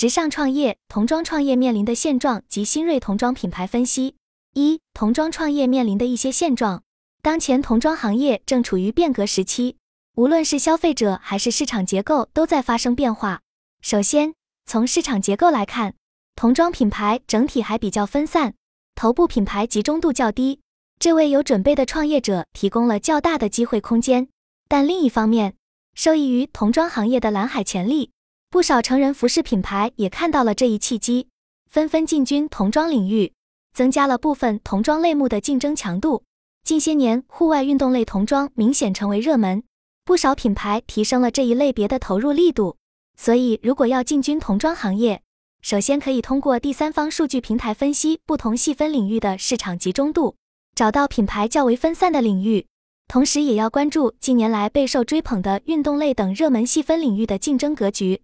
直上创业童装创业面临的现状及新锐童装品牌分析。一、童装创业面临的一些现状。当前童装行业正处于变革时期，无论是消费者还是市场结构都在发生变化。首先，从市场结构来看，童装品牌整体还比较分散，头部品牌集中度较低，这为有准备的创业者提供了较大的机会空间。但另一方面，受益于童装行业的蓝海潜力，不少成人服饰品牌也看到了这一契机，纷纷进军童装领域，增加了部分童装类目的竞争强度。近些年，户外运动类童装明显成为热门，不少品牌提升了这一类别的投入力度。所以，如果要进军童装行业，首先可以通过第三方数据平台分析不同细分领域的市场集中度，找到品牌较为分散的领域，同时也要关注近年来备受追捧的运动类等热门细分领域的竞争格局。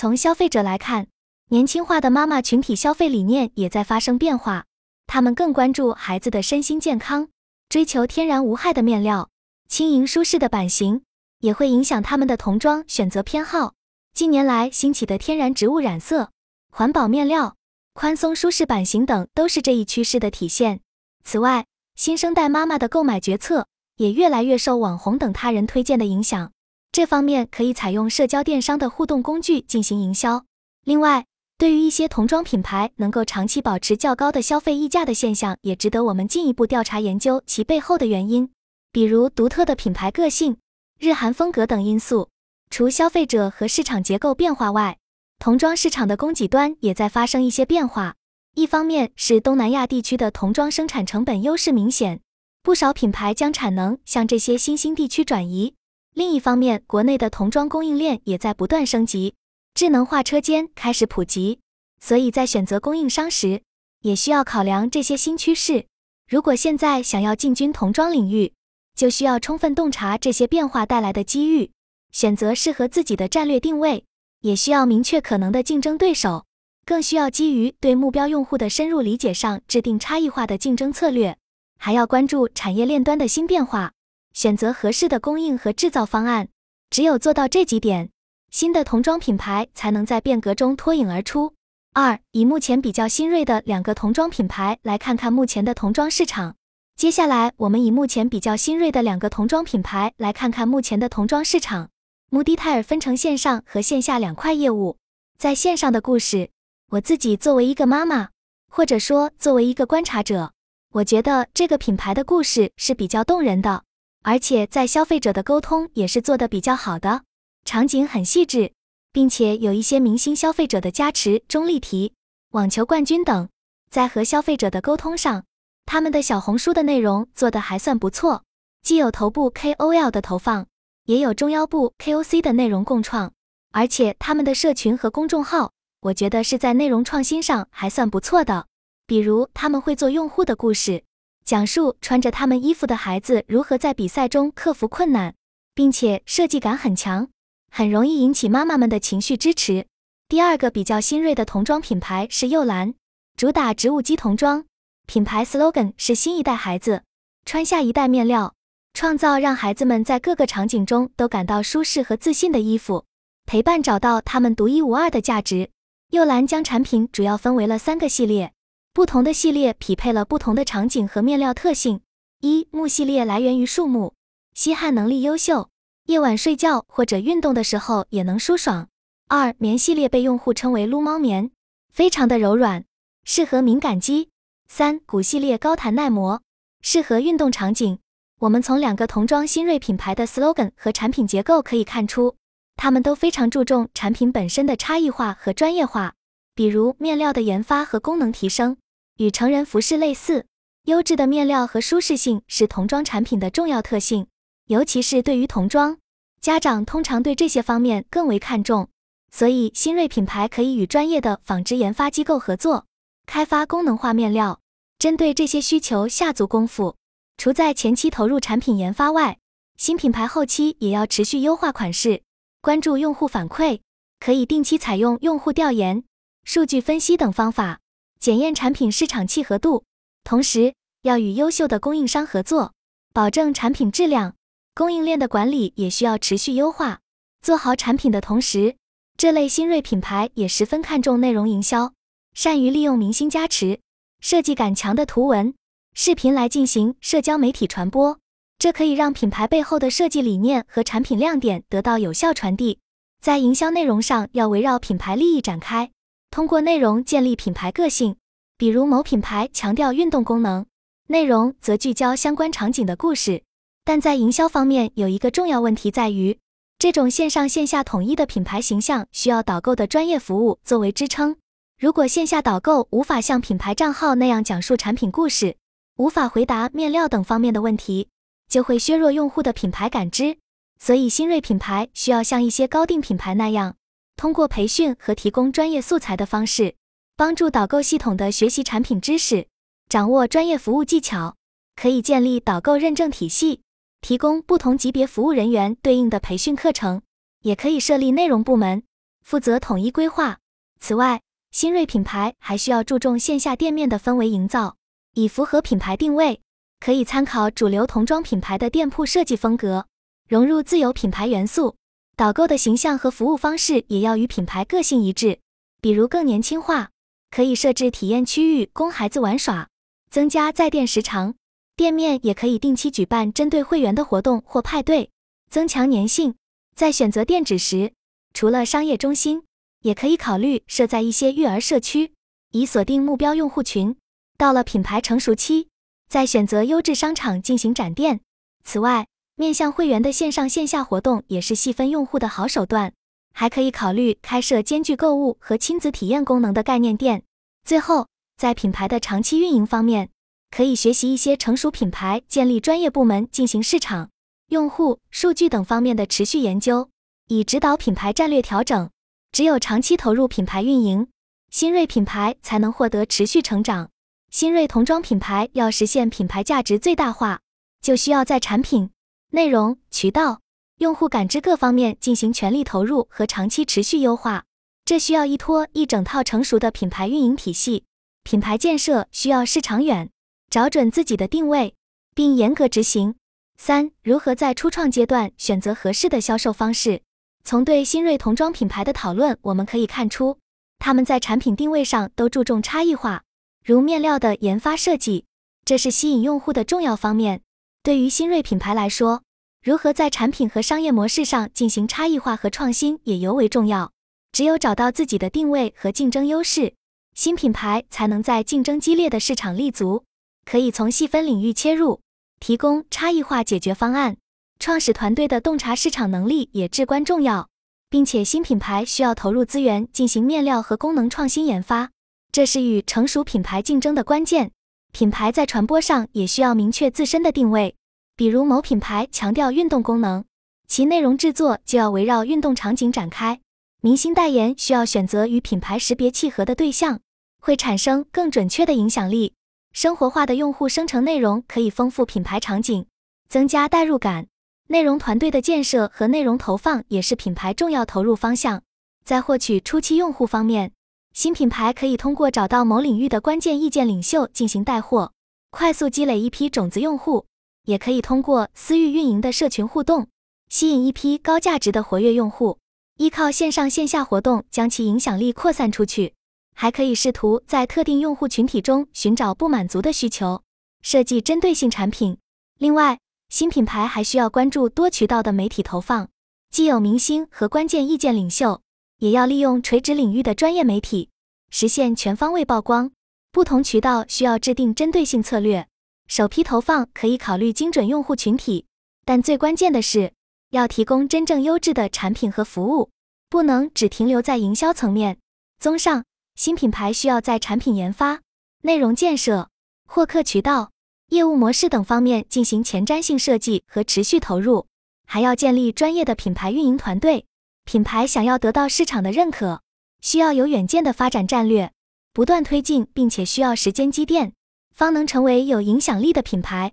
从消费者来看，年轻化的妈妈群体消费理念也在发生变化，他们更关注孩子的身心健康。追求天然无害的面料，轻盈舒适的版型，也会影响他们的童装选择偏好。近年来兴起的天然植物染色、环保面料、宽松舒适版型等，都是这一趋势的体现。此外，新生代妈妈的购买决策也越来越受网红等他人推荐的影响。这方面可以采用社交电商的互动工具进行营销。另外，对于一些童装品牌能够长期保持较高的消费溢价的现象，也值得我们进一步调查研究其背后的原因，比如独特的品牌个性、日韩风格等因素。除消费者和市场结构变化外，童装市场的供给端也在发生一些变化。一方面是东南亚地区的童装生产成本优势明显，不少品牌将产能向这些新兴地区转移；另一方面，国内的童装供应链也在不断升级。智能化车间开始普及，所以在选择供应商时，也需要考量这些新趋势。如果现在想要进军童装领域，就需要充分洞察这些变化带来的机遇，选择适合自己的战略定位，也需要明确可能的竞争对手，更需要基于对目标用户的深入理解上制定差异化的竞争策略，还要关注产业链端的新变化，选择合适的供应和制造方案。只有做到这几点。新的童装品牌才能在变革中脱颖而出。二，以目前比较新锐的两个童装品牌来看看目前的童装市场。接下来，我们以目前比较新锐的两个童装品牌来看看目前的童装市场。穆迪泰尔分成线上和线下两块业务。在线上的故事，我自己作为一个妈妈，或者说作为一个观察者，我觉得这个品牌的故事是比较动人的，而且在消费者的沟通也是做得比较好的。场景很细致，并且有一些明星消费者的加持，钟丽缇、网球冠军等，在和消费者的沟通上，他们的小红书的内容做得还算不错，既有头部 KOL 的投放，也有中腰部 KOC 的内容共创，而且他们的社群和公众号，我觉得是在内容创新上还算不错的。比如他们会做用户的故事，讲述穿着他们衣服的孩子如何在比赛中克服困难，并且设计感很强。很容易引起妈妈们的情绪支持。第二个比较新锐的童装品牌是幼兰，主打植物基童装，品牌 slogan 是新一代孩子穿下一代面料，创造让孩子们在各个场景中都感到舒适和自信的衣服，陪伴找到他们独一无二的价值。幼兰将产品主要分为了三个系列，不同的系列匹配了不同的场景和面料特性。一木系列来源于树木，吸汗能力优秀。夜晚睡觉或者运动的时候也能舒爽。二棉系列被用户称为撸猫棉，非常的柔软，适合敏感肌。三骨系列高弹耐磨，适合运动场景。我们从两个童装新锐品牌的 slogan 和产品结构可以看出，他们都非常注重产品本身的差异化和专业化，比如面料的研发和功能提升，与成人服饰类似。优质的面料和舒适性是童装产品的重要特性。尤其是对于童装，家长通常对这些方面更为看重，所以新锐品牌可以与专业的纺织研发机构合作，开发功能化面料，针对这些需求下足功夫。除在前期投入产品研发外，新品牌后期也要持续优化款式，关注用户反馈，可以定期采用用户调研、数据分析等方法，检验产品市场契合度，同时要与优秀的供应商合作，保证产品质量。供应链的管理也需要持续优化，做好产品的同时，这类新锐品牌也十分看重内容营销，善于利用明星加持、设计感强的图文、视频来进行社交媒体传播。这可以让品牌背后的设计理念和产品亮点得到有效传递。在营销内容上，要围绕品牌利益展开，通过内容建立品牌个性。比如某品牌强调运动功能，内容则聚焦相关场景的故事。但在营销方面，有一个重要问题在于，这种线上线下统一的品牌形象需要导购的专业服务作为支撑。如果线下导购无法像品牌账号那样讲述产品故事，无法回答面料等方面的问题。就会削弱用户的品牌感知，所以新锐品牌需要像一些高定品牌那样，通过培训和提供专业素材的方式，帮助导购系统的学习产品知识，掌握专业服务技巧。可以建立导购认证体系，提供不同级别服务人员对应的培训课程，也可以设立内容部门，负责统一规划。此外，新锐品牌还需要注重线下店面的氛围营造，以符合品牌定位。可以参考主流童装品牌的店铺设计风格，融入自有品牌元素。导购的形象和服务方式也要与品牌个性一致，比如更年轻化，可以设置体验区域供孩子玩耍，增加在店时长。店面也可以定期举办针对会员的活动或派对，增强粘性。在选择店址时，除了商业中心，也可以考虑设在一些育儿社区，以锁定目标用户群。到了品牌成熟期。再选择优质商场进行展店。此外，面向会员的线上线下活动也是细分用户的好手段。还可以考虑开设兼具购物和亲子体验功能的概念店。最后，在品牌的长期运营方面，可以学习一些成熟品牌建立专业部门进行市场、用户数据等方面的持续研究，以指导品牌战略调整。只有长期投入品牌运营，新锐品牌才能获得持续成长。新锐童装品牌要实现品牌价值最大化，就需要在产品、内容、渠道、用户感知各方面进行全力投入和长期持续优化。这需要依托一整套成熟的品牌运营体系。品牌建设需要视长远，找准自己的定位，并严格执行。三、如何在初创阶段选择合适的销售方式？从对新锐童装品牌的讨论，我们可以看出，他们在产品定位上都注重差异化。如面料的研发设计，这是吸引用户的重要方面。对于新锐品牌来说，如何在产品和商业模式上进行差异化和创新也尤为重要。只有找到自己的定位和竞争优势，新品牌才能在竞争激烈的市场立足。可以从细分领域切入，提供差异化解决方案。创始团队的洞察市场能力也至关重要，并且新品牌需要投入资源进行面料和功能创新研发。这是与成熟品牌竞争的关键。品牌在传播上也需要明确自身的定位，比如某品牌强调运动功能，其内容制作就要围绕运动场景展开。明星代言需要选择与品牌识别契合的对象，会产生更准确的影响力。生活化的用户生成内容可以丰富品牌场景，增加代入感。内容团队的建设和内容投放也是品牌重要投入方向。在获取初期用户方面，新品牌可以通过找到某领域的关键意见领袖进行带货，快速积累一批种子用户；也可以通过私域运营的社群互动，吸引一批高价值的活跃用户，依靠线上线下活动将其影响力扩散出去。还可以试图在特定用户群体中寻找不满足的需求，设计针对性产品。另外，新品牌还需要关注多渠道的媒体投放，既有明星和关键意见领袖。也要利用垂直领域的专业媒体，实现全方位曝光。不同渠道需要制定针对性策略。首批投放可以考虑精准用户群体，但最关键的是要提供真正优质的产品和服务，不能只停留在营销层面。综上，新品牌需要在产品研发、内容建设、获客渠道、业务模式等方面进行前瞻性设计和持续投入，还要建立专业的品牌运营团队。品牌想要得到市场的认可，需要有远见的发展战略，不断推进，并且需要时间积淀，方能成为有影响力的品牌。